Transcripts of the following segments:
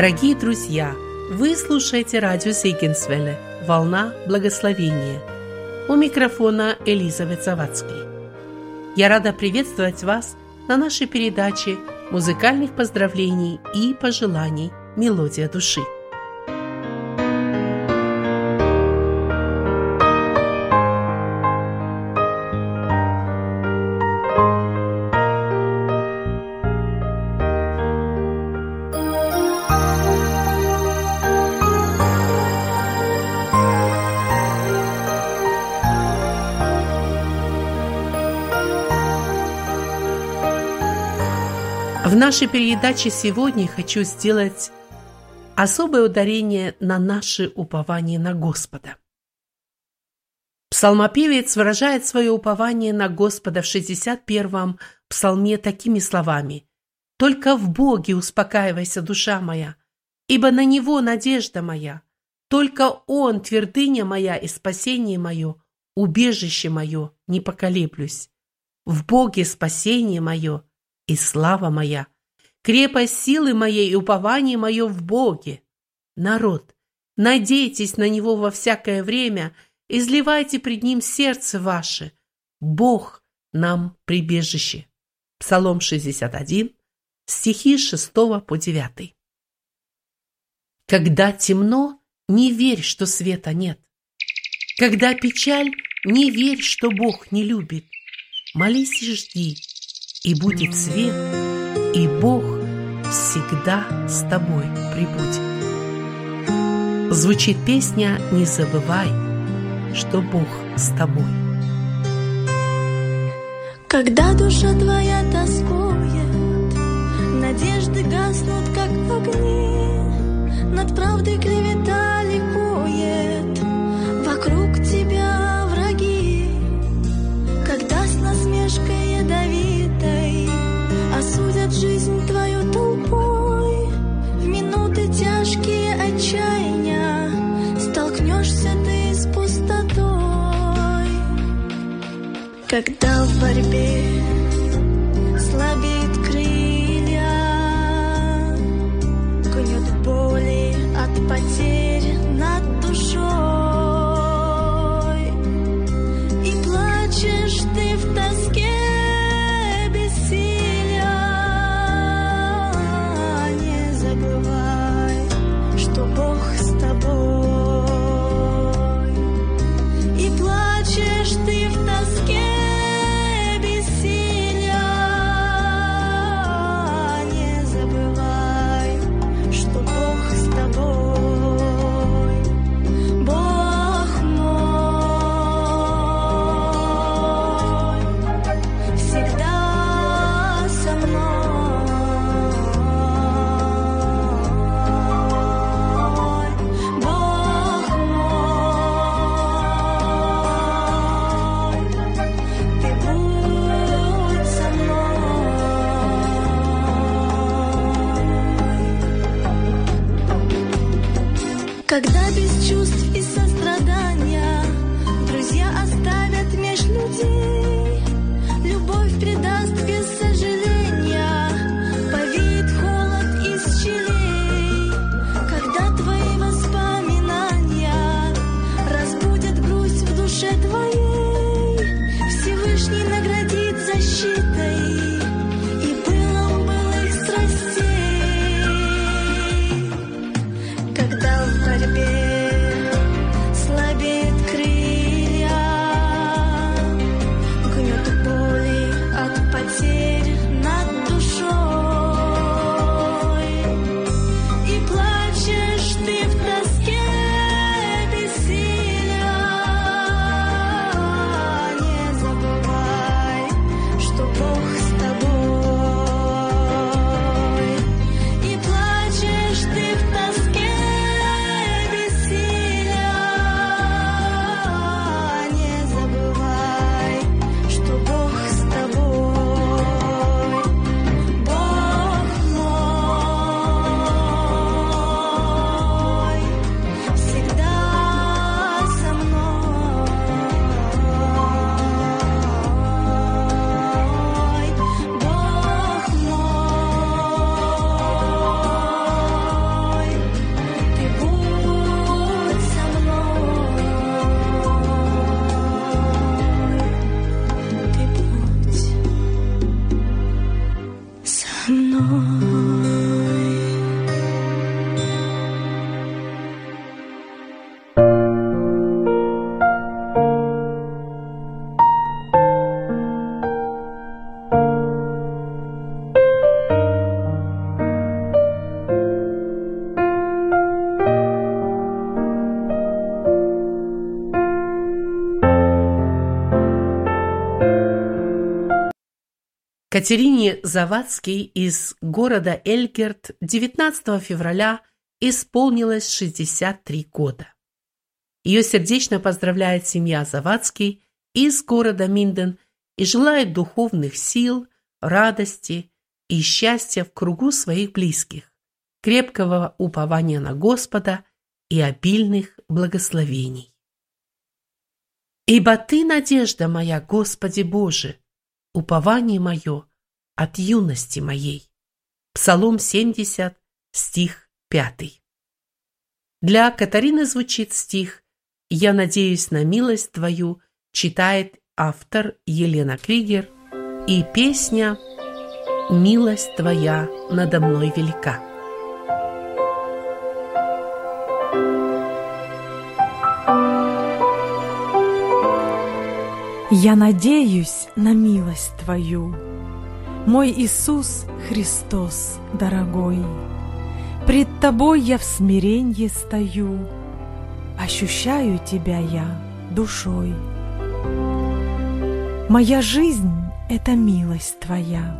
Дорогие друзья, вы слушаете радио Зейгенсвелле «Волна благословения». У микрофона Элизабет Завадский. Я рада приветствовать вас на нашей передаче музыкальных поздравлений и пожеланий «Мелодия души». Нашей передаче сегодня хочу сделать особое ударение на наше упование на Господа. Псалмопевец выражает свое упование на Господа в 61-м псалме такими словами «Только в Боге успокаивайся, душа моя, ибо на Него надежда моя, только Он твердыня моя и спасение мое, убежище мое, не поколеблюсь. В Боге спасение мое – и слава моя, крепость силы моей и упование мое в Боге. Народ, надейтесь на Него во всякое время, изливайте пред Ним сердце ваше. Бог нам прибежище. Псалом 61, стихи 6 по 9. Когда темно, не верь, что света нет. Когда печаль, не верь, что Бог не любит. Молись и жди, и будет свет, и Бог всегда с тобой прибудет. Звучит песня «Не забывай, что Бог с тобой». Когда душа твоя тоскует, Надежды гаснут, как огни, Над правдой клевета Когда в борьбе слабеют крылья, Гнет боли от потерь Катерине Завадской из города Эльгерт 19 февраля исполнилось 63 года. Ее сердечно поздравляет семья Завадский из города Минден и желает духовных сил, радости и счастья в кругу своих близких, крепкого упования на Господа и обильных благословений. «Ибо Ты, надежда моя, Господи Боже, упование мое от юности моей. Псалом 70, стих 5. Для Катарины звучит стих «Я надеюсь на милость Твою», читает автор Елена Кригер, и песня «Милость Твоя надо мной велика». Я надеюсь на милость Твою, Мой Иисус Христос дорогой. Пред Тобой я в смиренье стою, Ощущаю Тебя я душой. Моя жизнь — это милость Твоя.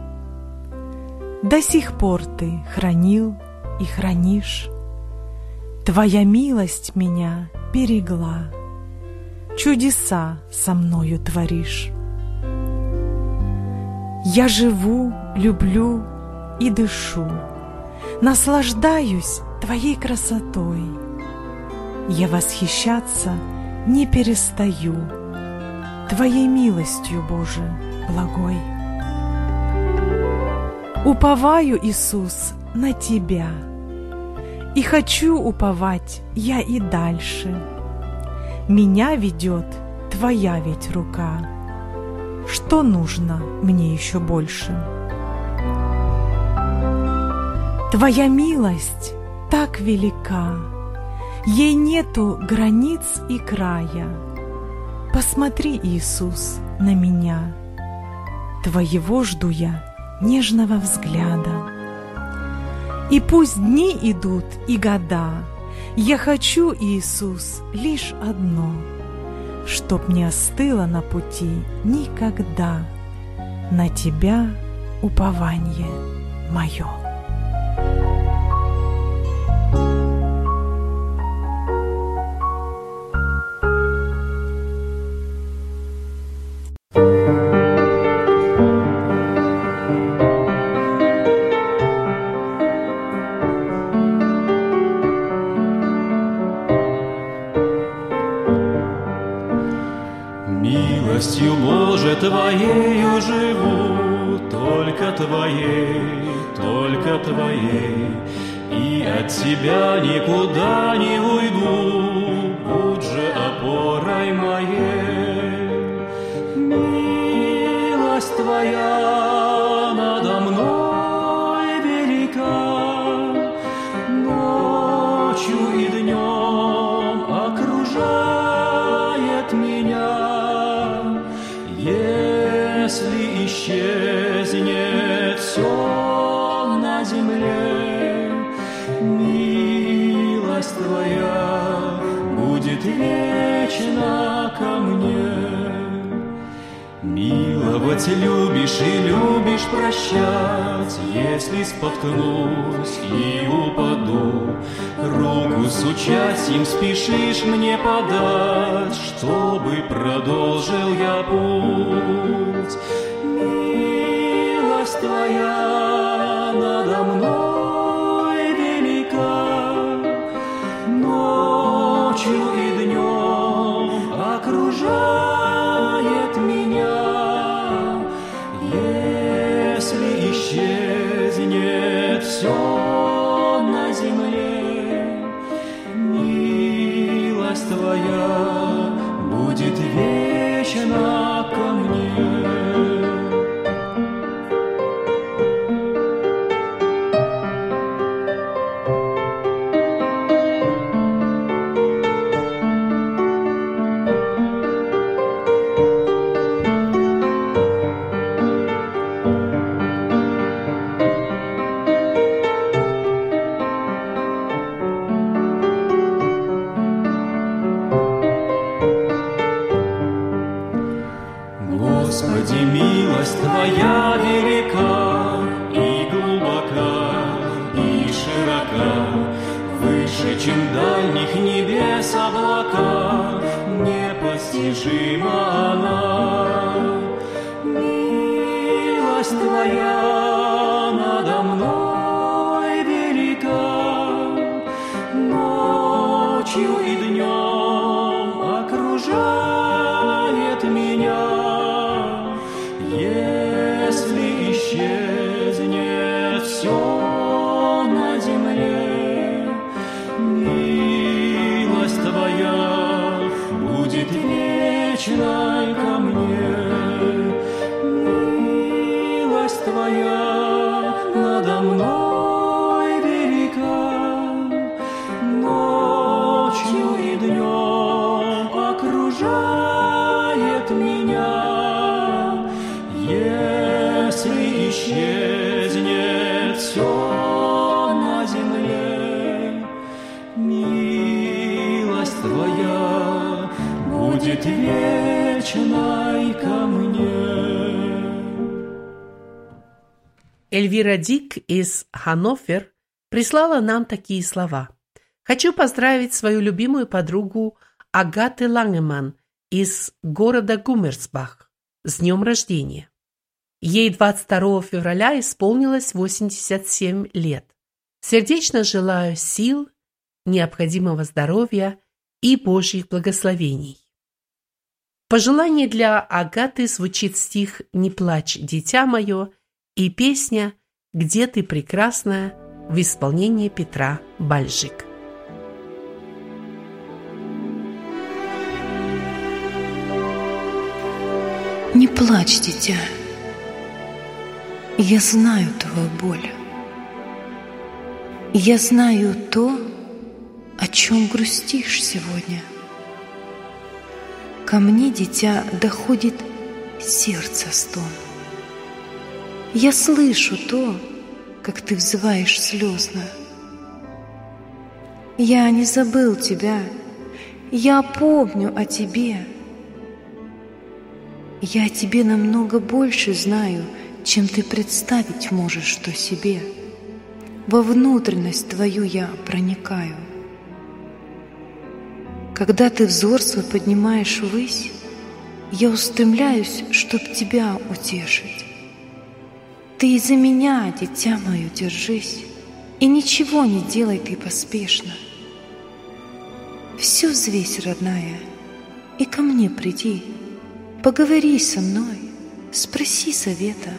До сих пор Ты хранил и хранишь. Твоя милость меня берегла — чудеса со мною творишь. Я живу, люблю и дышу, наслаждаюсь Твоей красотой. Я восхищаться не перестаю Твоей милостью, Боже, благой. Уповаю, Иисус, на Тебя, И хочу уповать я и дальше — меня ведет твоя ведь рука. Что нужно мне еще больше? Твоя милость так велика, Ей нету границ и края. Посмотри, Иисус, на меня, Твоего жду я нежного взгляда. И пусть дни идут и года, я хочу, Иисус, лишь одно, Чтоб не остыло на пути никогда На Тебя упование мое. Если исчезнет все на земле, милость Твоя будет вечна ко мне. Миловать любишь и любишь прощать, Если споткнусь и упаду, Руку с участием спешишь мне подать, Чтобы продолжил я путь. Милость Твоя века, Выше, чем дальних небес облака, Непостижима она. Krishna Эльвира Дик из Ханновер прислала нам такие слова. «Хочу поздравить свою любимую подругу Агаты Лангеман из города Гумерсбах с днем рождения. Ей 22 февраля исполнилось 87 лет. Сердечно желаю сил, необходимого здоровья и Божьих благословений. Пожелание для Агаты звучит стих «Не плачь, дитя мое» и песня «Где ты прекрасная» в исполнении Петра Бальжик. Не плачь, дитя. Я знаю твою боль. Я знаю то, о чем грустишь сегодня. Ко мне, дитя, доходит сердце стон. Я слышу то, как ты взываешь слезно. Я не забыл тебя, я помню о тебе. Я о тебе намного больше знаю, чем ты представить можешь что себе. Во внутренность твою я проникаю. Когда ты взор свой поднимаешь ввысь, я устремляюсь, чтоб тебя утешить. Ты из-за меня, дитя мое, держись, и ничего не делай ты поспешно. Все взвесь, родная, и ко мне приди, поговори со мной, спроси совета.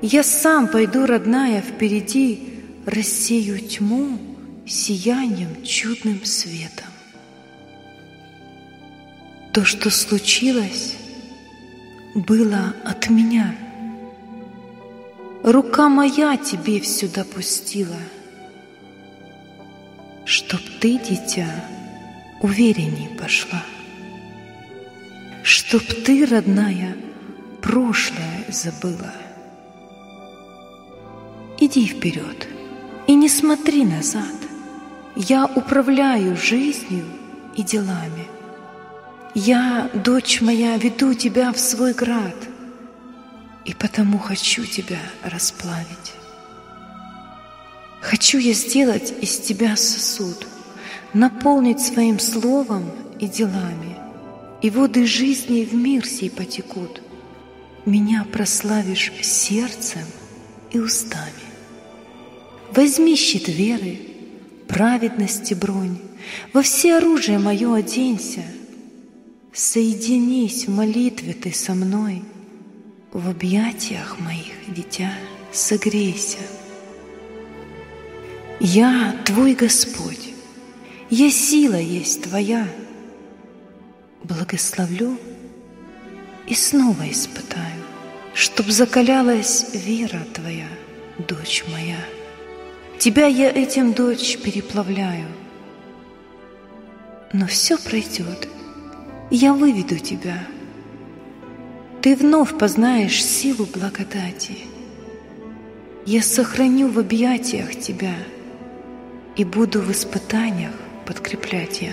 Я сам пойду, родная, впереди, рассею тьму сиянием чудным светом. То, что случилось, было от меня. Рука моя тебе все допустила, Чтоб ты, дитя, уверенней пошла. Чтоб ты, родная, прошлое забыла. Иди вперед и не смотри назад. Я управляю жизнью и делами. Я, дочь моя, веду тебя в свой град, и потому хочу тебя расплавить. Хочу я сделать из тебя сосуд, наполнить своим словом и делами, и воды жизни в мир сей потекут. Меня прославишь сердцем и устами. Возьми щит веры, праведности бронь, во все оружие мое оденься — Соединись в молитве ты со мной, В объятиях моих, дитя, согрейся. Я твой Господь, я сила есть твоя. Благословлю и снова испытаю, Чтоб закалялась вера твоя, дочь моя. Тебя я этим, дочь, переплавляю. Но все пройдет, я выведу тебя. Ты вновь познаешь силу благодати. Я сохраню в объятиях тебя и буду в испытаниях подкреплять я.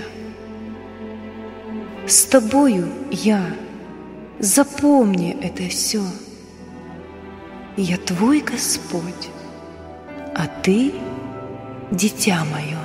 С тобою я, запомни это все. Я твой Господь, а ты — дитя мое.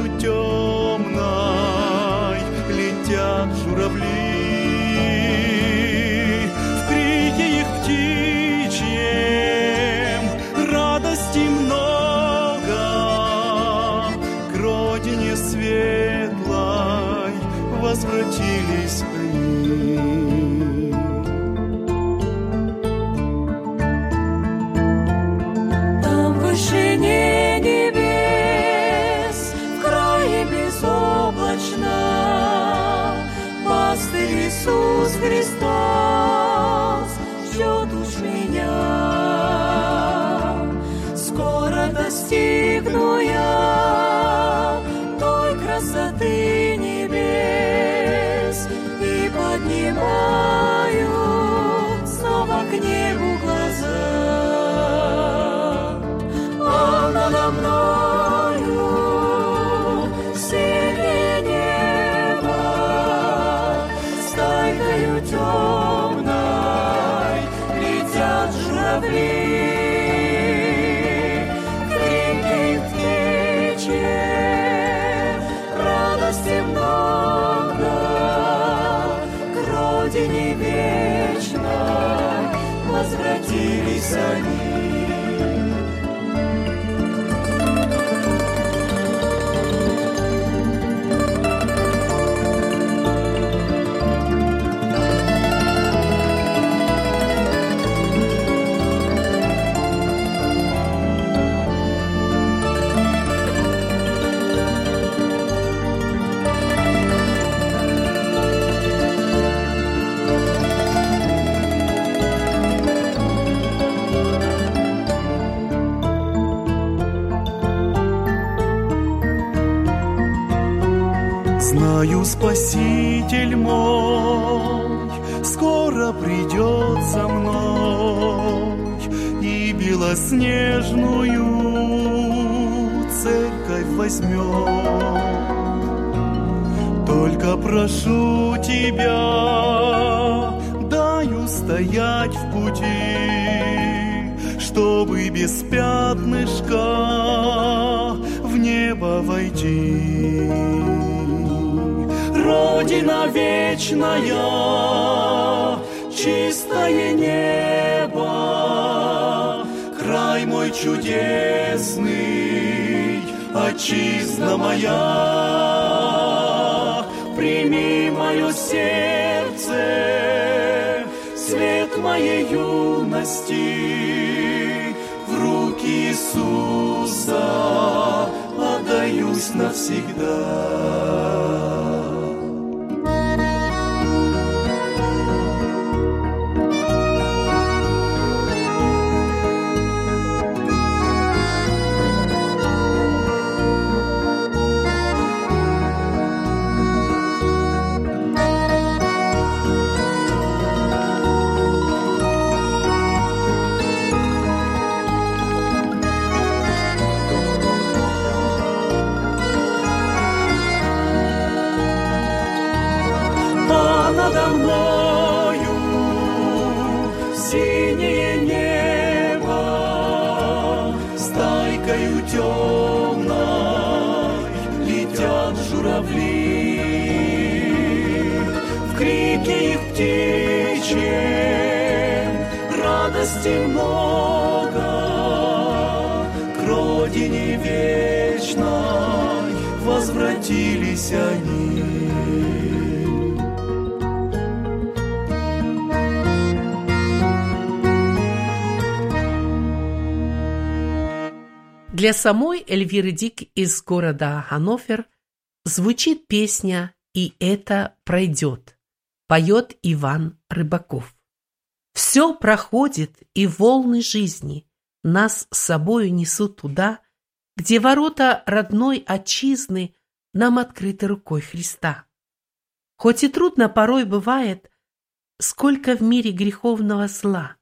you joy. Спаситель мой скоро придет со мной и белоснежную церковь возьмет. Только прошу тебя, даю стоять в пути, чтобы без пятнышка в небо войти. Родина вечная, чистое небо, край мой чудесный, отчизна моя. Прими мое сердце, свет моей юности, в руки Иисуса отдаюсь навсегда. Для самой Эльвиры Дик из города Hannover звучит песня «И это пройдет», поет Иван Рыбаков. «Все проходит, и волны жизни нас с собою несут туда, где ворота родной отчизны нам открыты рукой Христа. Хоть и трудно порой бывает, сколько в мире греховного зла,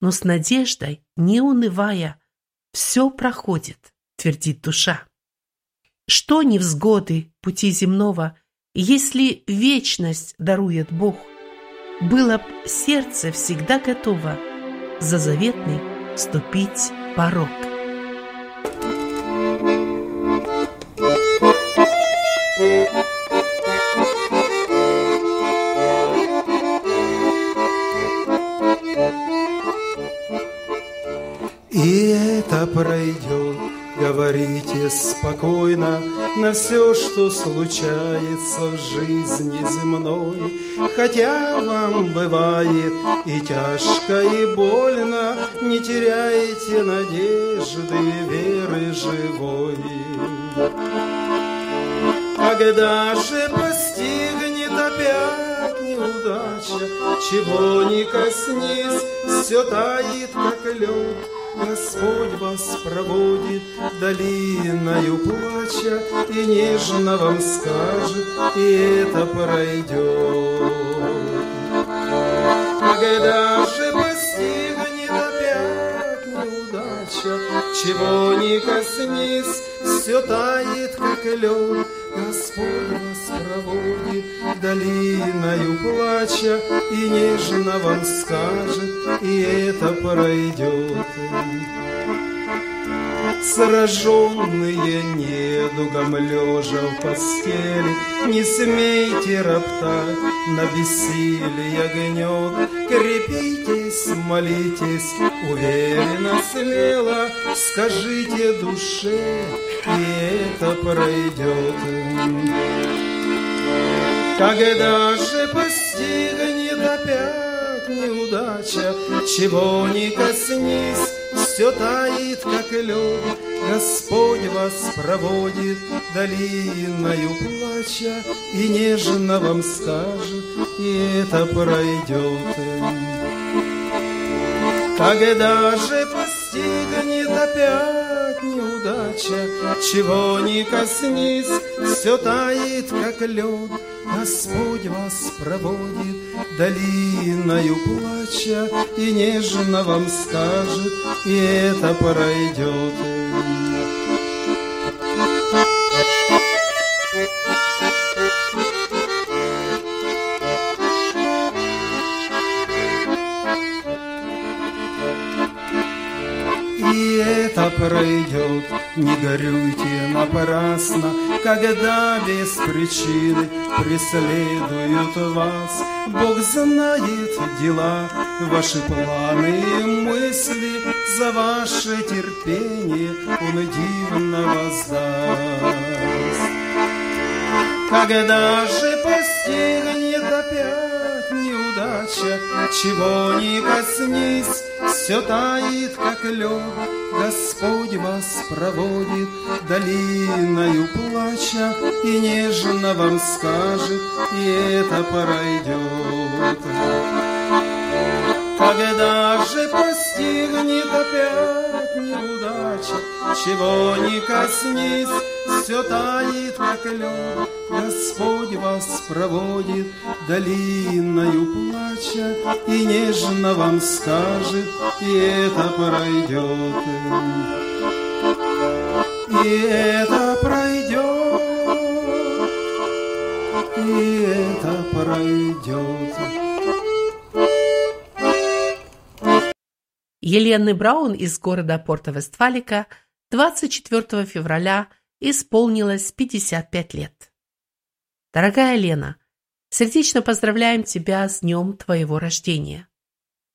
но с надеждой, не унывая, все проходит, твердит душа. Что невзгоды пути земного, если вечность дарует Бог, было б сердце всегда готово за заветный ступить порог. Спокойно На все, что случается в жизни земной. Хотя вам бывает и тяжко, и больно Не теряйте надежды, веры живой. Когда же постигнет опять неудача Чего не коснись, все тает, как лед Господь вас проводит долиною плача И нежно вам скажет, и это пройдет. Когда же постигнет опять неудача, Чего не коснись, все тает, как лед, Господь вас проводит долиною плача И нежно вам скажет, и это пройдет. Сраженные недугом лежа в постели, Не смейте роптать на бессилие гнет. Крепитесь, молитесь, уверенно, смело, Скажите душе, и это пройдет. Когда же постигнет опять неудача, Чего не коснись, все тает, как лед, Господь вас проводит долиною плача И нежно вам скажет, и это пройдет. Когда же постигнет опять неудача, Чего не коснись, все тает, как лед, Господь вас проводит долиною плача И нежно вам скажет, и это пройдет. Пройдет, не горюйте напрасно, Когда без причины преследуют вас. Бог знает дела, ваши планы и мысли, За ваше терпение Он дивно воздаст. Когда же постигнет неудача, Чего не коснись, все тает, как лед, Господь вас проводит. Долиною плача И нежно вам скажет, и это пройдет. Когда же постигнет опять неудача, Чего не коснись, все тает, как лед, Господь вас проводит долиною плача И нежно вам скажет, и это пройдет. И это пройдет, и это пройдет. Елены Браун из города Порто-Вестфалика 24 февраля исполнилось 55 лет. Дорогая Лена, сердечно поздравляем тебя с днем твоего рождения.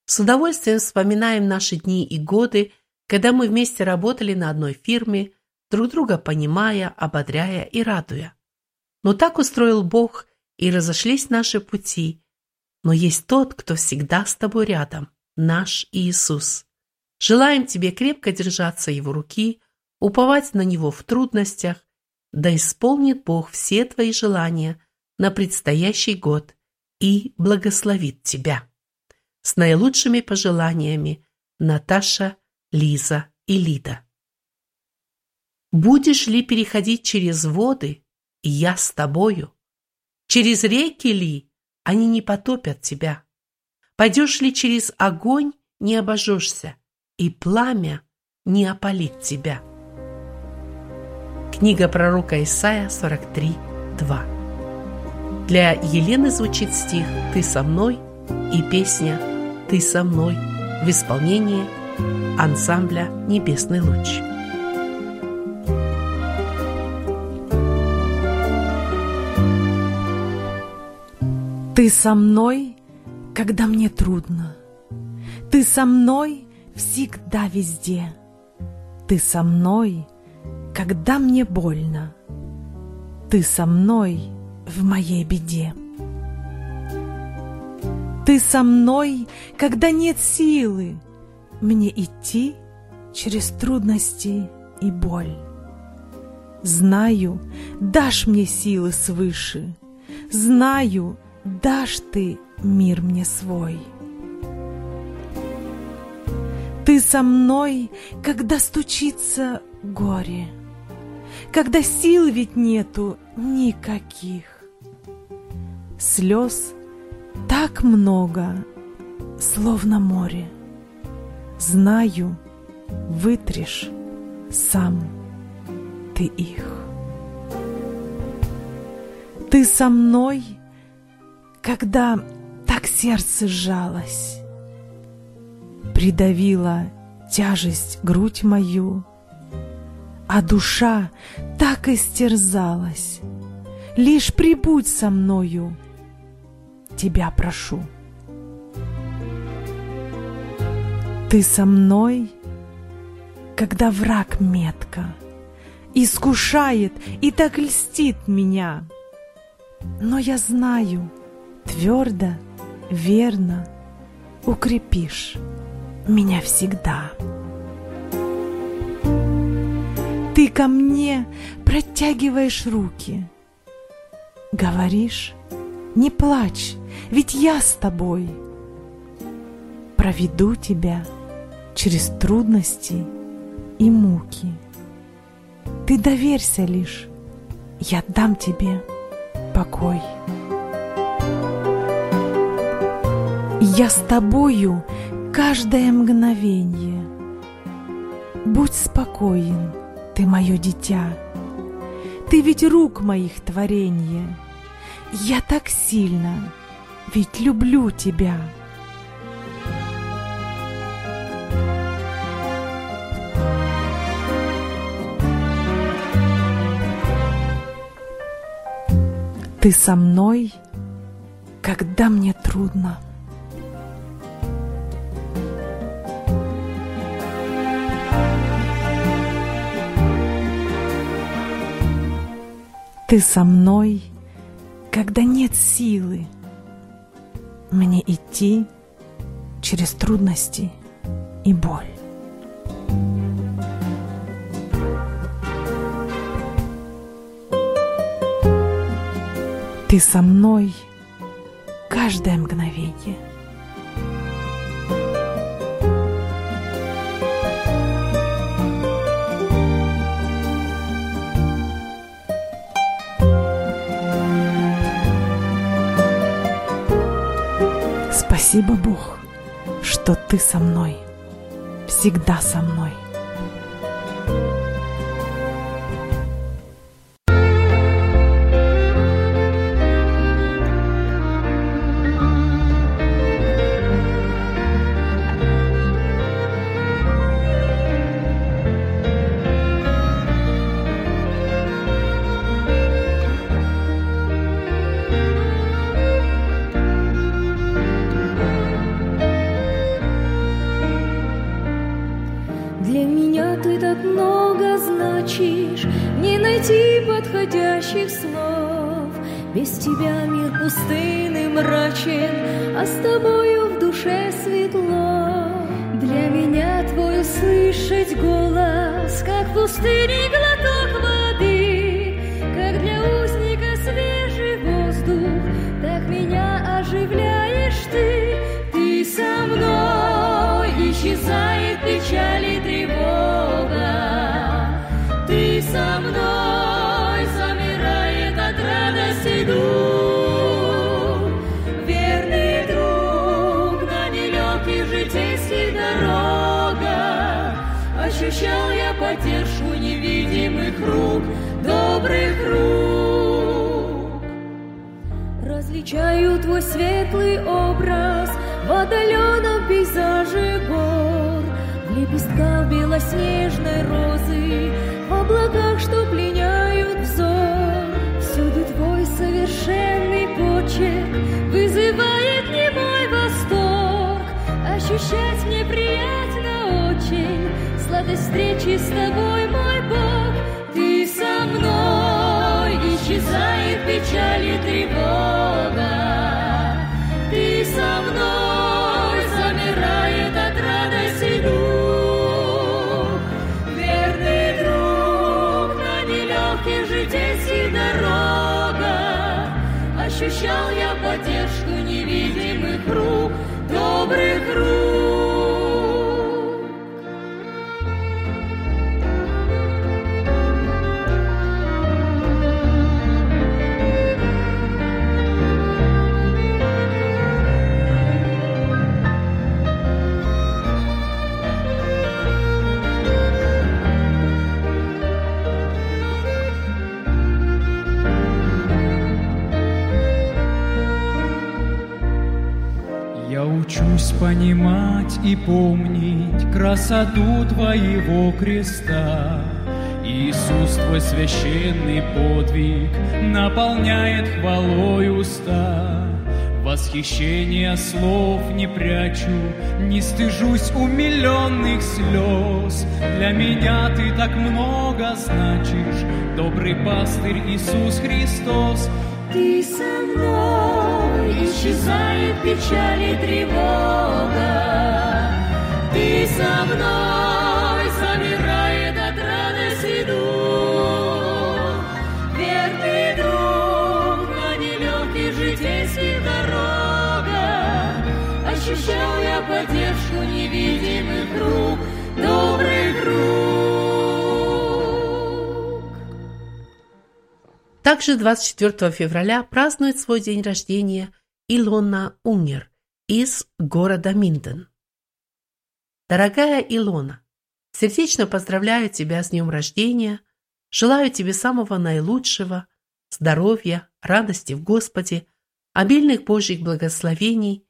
С удовольствием вспоминаем наши дни и годы, когда мы вместе работали на одной фирме, друг друга понимая, ободряя и радуя. Но так устроил Бог, и разошлись наши пути. Но есть тот, кто всегда с тобой рядом, наш Иисус. Желаем тебе крепко держаться Его руки, уповать на Него в трудностях, да исполнит Бог все твои желания на предстоящий год и благословит тебя. С наилучшими пожеланиями Наташа, Лиза и Лида. Будешь ли переходить через воды, я с тобою? Через реки ли, они не потопят тебя? Пойдешь ли через огонь, не обожжешься, и пламя не опалит тебя? Книга пророка Исаия 43, 2. Для Елены звучит стих «Ты со мной» и песня «Ты со мной» в исполнении ансамбля «Небесный луч». Ты со мной, когда мне трудно. Ты со мной всегда везде. Ты со мной, когда мне больно. Ты со мной в моей беде. Ты со мной, когда нет силы мне идти через трудности и боль. Знаю, дашь мне силы свыше, знаю, дашь ты мир мне свой. Ты со мной, когда стучится горе, когда сил ведь нету никаких. Слез так много, словно море. Знаю, вытрешь сам ты их. Ты со мной — когда так сердце сжалось, Придавила тяжесть грудь мою, А душа так истерзалась. Лишь прибудь со мною, Тебя прошу. Ты со мной, когда враг метко Искушает и так льстит меня. Но я знаю — твердо, верно укрепишь меня всегда. Ты ко мне протягиваешь руки, говоришь, не плачь, ведь я с тобой. Проведу тебя через трудности и муки. Ты доверься лишь, я дам тебе покой. Я с тобою каждое мгновенье. Будь спокоен, ты мое дитя. Ты ведь рук моих творенье. Я так сильно, ведь люблю тебя. Ты со мной, когда мне трудно. Ты со мной, когда нет силы мне идти через трудности и боль. Ты со мной каждое мгновение – Спасибо, Бог, что ты со мной, всегда со мной. Так меня оживляешь ты, ты со мной. Исчезает печаль и тревога. Ты со мной. Различаю твой светлый образ в отдаленном пейзаже гор, в лепестках белоснежной розы, в облаках, что пленяют взор. Всюду твой совершенный почерк вызывает немой восторг. Ощущать мне приятно очень сладость встречи с тобой, мой Бог. Исчезает печаль и тревога. Ты со мной, замирает от радости дух. Верный друг на нелегких житейских дорогах. Ощущал я поддержку невидимых рук, добрых рук. Понимать и помнить красоту Твоего креста. Иисус, Твой священный подвиг наполняет хвалой уста. Восхищения слов не прячу, не стыжусь умиленных слез. Для меня Ты так много значишь, добрый пастырь Иисус Христос. Ты со мной, исчезает печаль и тревога. Ты со мной, замирает от радости дух. Верный друг на нелегких житейских дорогах. Ощущал я поддержку невидимых рук, добрых рук. Также 24 февраля празднует свой день рождения Илона Унгер из города Минден. Дорогая Илона, сердечно поздравляю тебя с днем рождения, желаю тебе самого наилучшего, здоровья, радости в Господе, обильных Божьих благословений,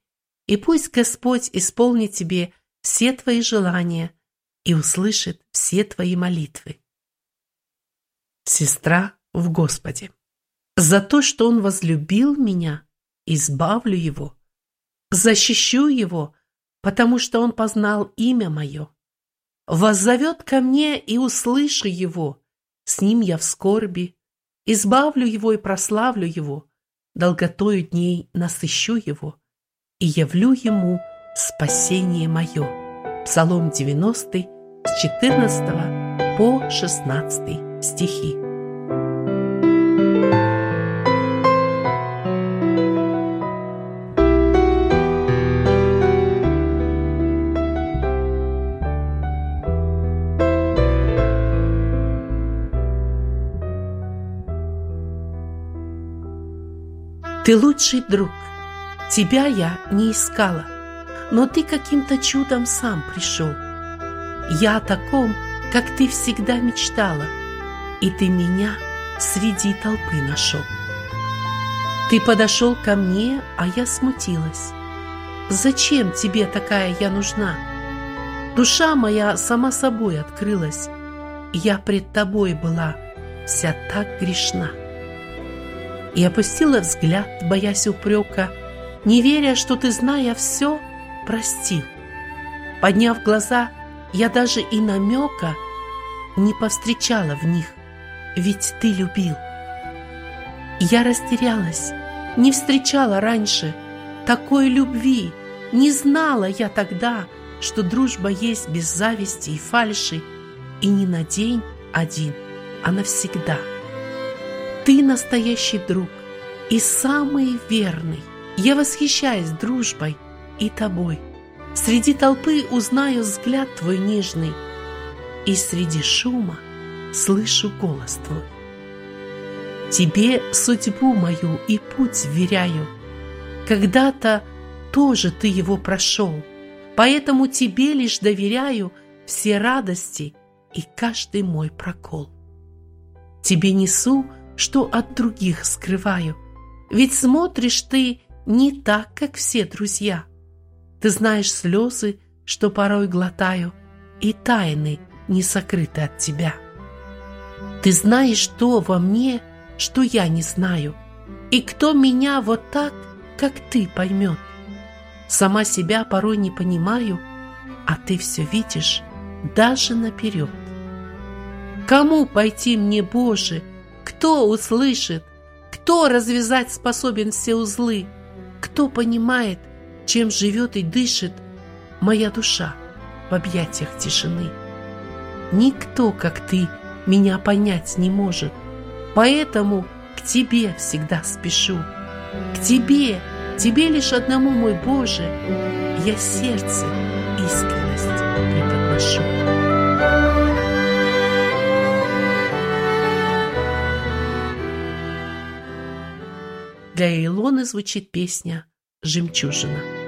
и пусть Господь исполнит тебе все твои желания и услышит все твои молитвы. Сестра в Господе. За то, что Он возлюбил меня, избавлю Его, защищу Его, потому что Он познал имя Мое. Воззовет ко мне и услышу Его, с Ним я в скорби, избавлю Его и прославлю Его, долготою дней насыщу Его и явлю Ему спасение Мое. Псалом 90 с 14 по 16 стихи. Ты лучший друг. Тебя я не искала, но ты каким-то чудом сам пришел. Я о таком, как ты всегда мечтала, и ты меня среди толпы нашел. Ты подошел ко мне, а я смутилась. Зачем тебе такая я нужна? Душа моя сама собой открылась. Я пред тобой была вся так грешна и опустила взгляд, боясь упрека, не веря, что ты, зная все, простил. Подняв глаза, я даже и намека не повстречала в них, ведь ты любил. Я растерялась, не встречала раньше такой любви, не знала я тогда, что дружба есть без зависти и фальши, и не на день один, а навсегда. Ты настоящий друг и самый верный. Я восхищаюсь дружбой и тобой. Среди толпы узнаю взгляд твой нежный, и среди шума слышу голос Твой. Тебе судьбу мою и путь вверяю. Когда-то тоже Ты его прошел, поэтому Тебе лишь доверяю все радости и каждый мой прокол. Тебе несу, что от других скрываю, ведь смотришь Ты не так, как все друзья. Ты знаешь слезы, что порой глотаю, и тайны не сокрыты от Тебя. Ты знаешь то во мне, что я не знаю, и кто меня вот так, как ты, поймет. Сама себя порой не понимаю, а ты все видишь даже наперед. Кому пойти мне, Боже? Кто услышит? Кто развязать способен все узлы? Кто понимает, чем живет и дышит моя душа в объятиях тишины? Никто, как ты, меня понять не может. Поэтому к тебе всегда спешу. К тебе, тебе лишь одному, мой Боже, я сердце искренность преподношу. Для Илоны звучит песня «Жемчужина».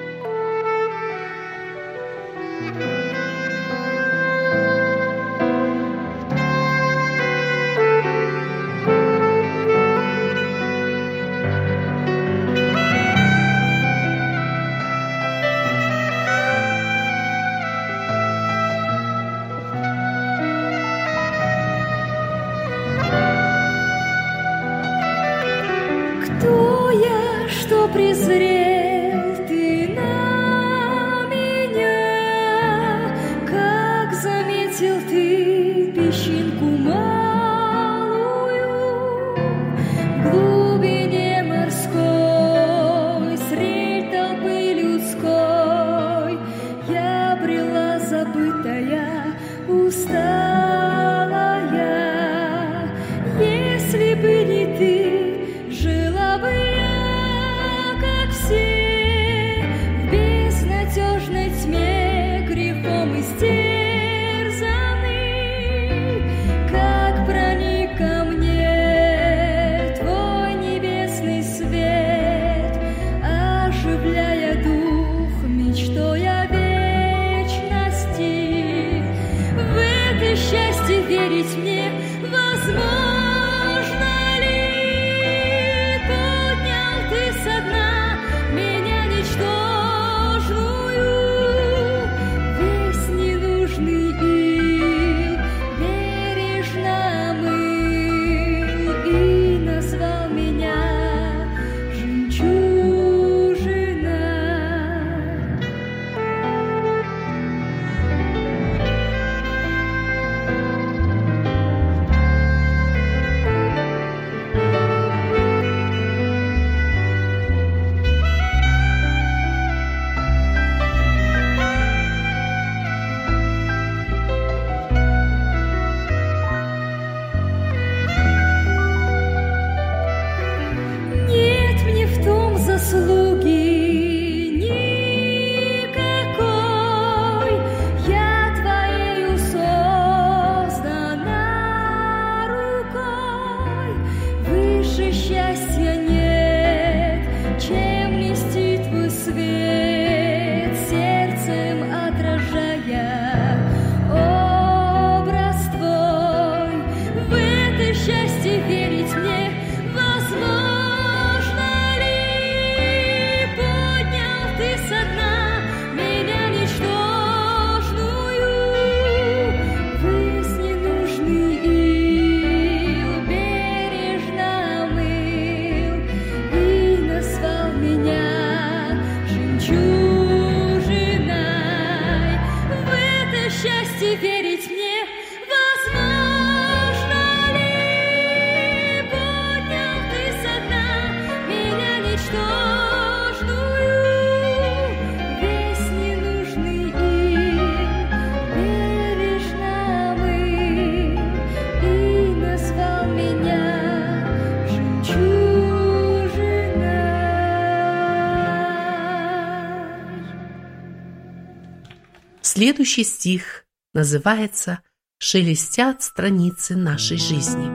Следующий стих называется шелестят страницы нашей жизни.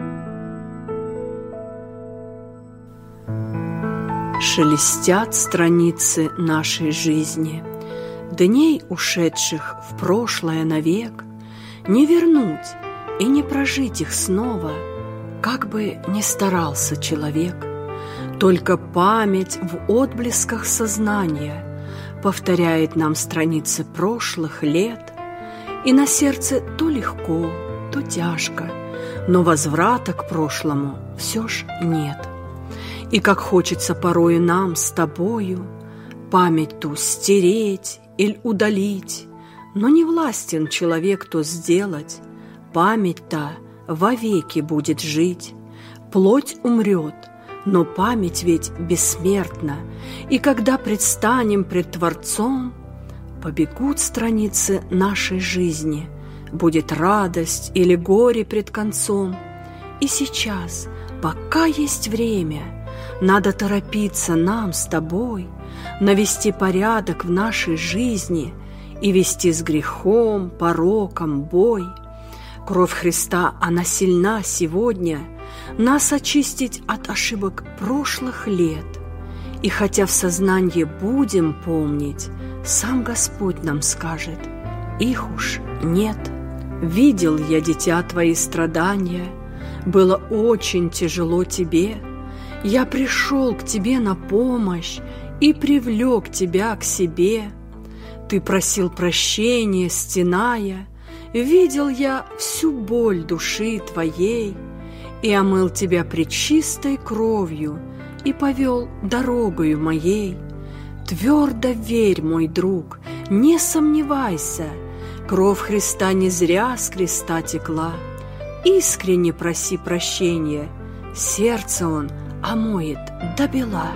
Шелестят страницы нашей жизни, Дней, ушедших в прошлое навек, Не вернуть и не прожить их снова, Как бы ни старался человек. Только память в отблесках сознания Повторяет нам страницы прошлых лет, И на сердце то легко, то тяжко, Но возврата к прошлому все ж нет. И как хочется порою нам с тобою Память ту стереть или удалить, Но не властен человек то сделать, Память-то вовеки будет жить. Плоть умрет, но память ведь бессмертна, И когда предстанем пред Творцом, Побегут страницы нашей жизни, Будет радость или горе пред концом. И сейчас, пока есть время — надо торопиться нам с тобой, навести порядок в нашей жизни и вести с грехом, пороком бой. Кровь Христа, она сильна сегодня, нас очистить от ошибок прошлых лет. И хотя в сознании будем помнить, сам Господь нам скажет, их уж нет. Видел я, дитя, твои страдания, было очень тяжело тебе, я пришел к тебе на помощь и привлек тебя к себе. Ты просил прощения, стеная, Видел я всю боль души твоей И омыл тебя пречистой кровью И повел дорогою моей. Твердо верь, мой друг, не сомневайся, Кровь Христа не зря с креста текла. Искренне проси прощения, Сердце Он — омоет до бела.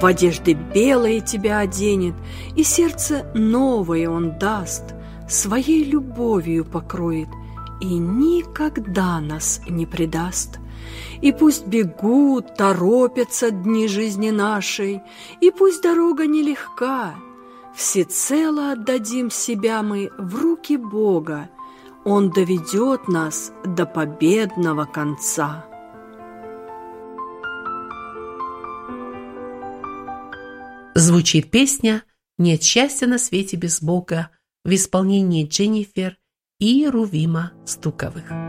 В одежды белые тебя оденет, и сердце новое он даст, своей любовью покроет и никогда нас не предаст. И пусть бегут, торопятся дни жизни нашей, и пусть дорога нелегка, всецело отдадим себя мы в руки Бога, Он доведет нас до победного конца. Звучит песня «Нет счастья на свете без Бога» в исполнении Дженнифер и Рувима Стуковых.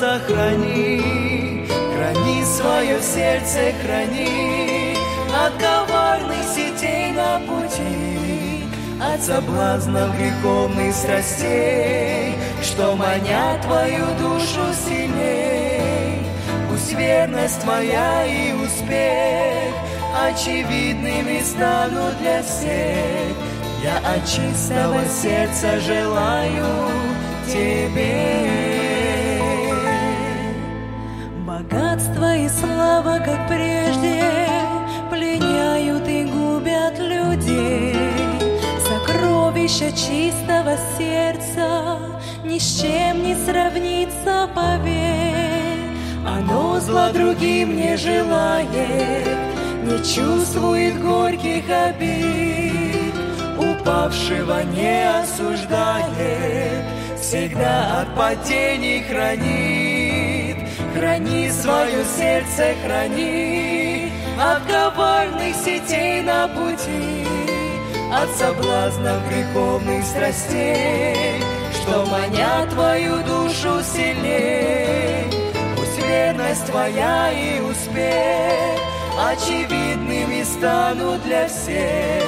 Сохрани. Храни свое сердце, храни От коварных сетей на пути От соблазнов греховных страстей Что манят твою душу сильней Пусть верность твоя и успех Очевидными станут для всех Я от чистого сердца желаю Чистого сердца ни с чем не сравнится, поверь. Оно зла другим не желает, не чувствует горьких обид. Упавшего не осуждает, всегда от падений хранит. Храни свое сердце, храни От коварных сетей на пути От соблазнов греховных страстей что манят твою душу сильней. Пусть верность твоя и успех очевидными станут для всех.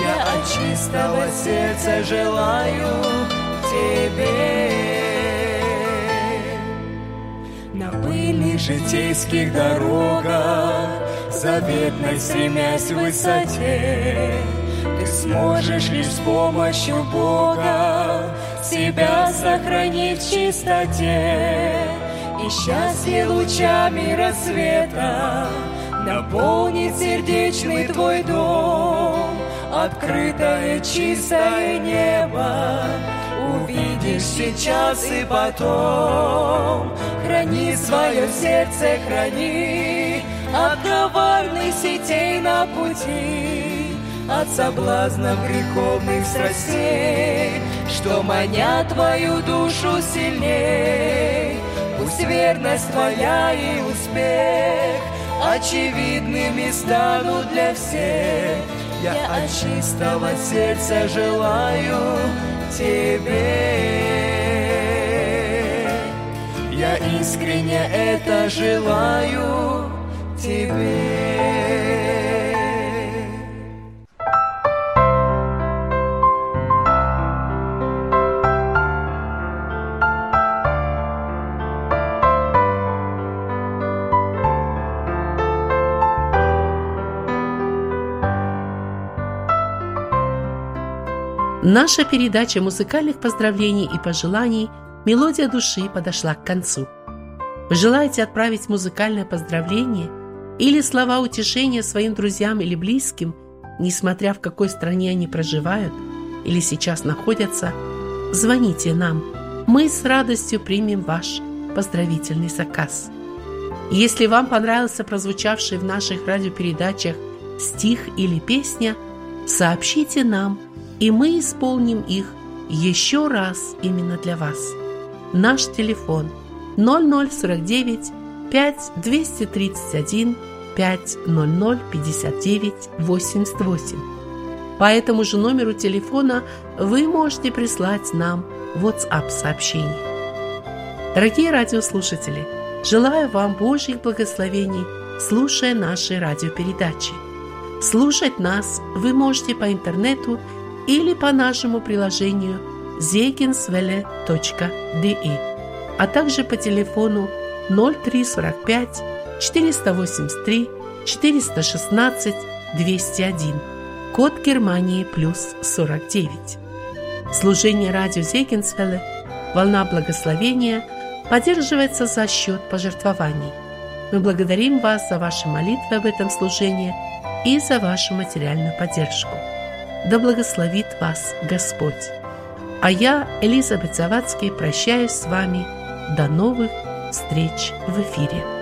Я от чистого сердца желаю тебе. На пыльных житейских дорогах, заветной стремясь в высоте, ты сможешь лишь с помощью Бога себя сохранить в чистоте. И счастье лучами рассвета наполнит сердечный твой дом. Открытое чистое небо увидишь сейчас и потом. Храни свое сердце, храни от коварных сетей на пути, от соблазна греховных страстей, что манят твою душу сильней. Пусть верность твоя и успех очевидными станут для всех. Я от чистого сердца желаю тебе. Я искренне это желаю тебе. Наша передача музыкальных поздравлений и пожеланий «Мелодия души» подошла к концу. Вы желаете отправить музыкальное поздравление или слова утешения своим друзьям или близким, несмотря в какой стране они проживают или сейчас находятся, звоните нам. Мы с радостью примем ваш поздравительный заказ. Если вам понравился прозвучавший в наших радиопередачах стих или песня, сообщите нам – и мы исполним их еще раз именно для вас. Наш телефон 0049 5 231 5 00 59 88. По этому же номеру телефона вы можете прислать нам WhatsApp сообщение. Дорогие радиослушатели, желаю вам Божьих благословений, слушая наши радиопередачи. Слушать нас вы можете по интернету или по нашему приложению zeginswelle.de, а также по телефону 0345 483 416 201, код Германии плюс 49. Служение радио Зегенсвелле «Волна благословения» поддерживается за счет пожертвований. Мы благодарим вас за ваши молитвы об этом служении и за вашу материальную поддержку. Да благословит вас Господь. А я, Элизабет Завадский, прощаюсь с вами. До новых встреч в эфире.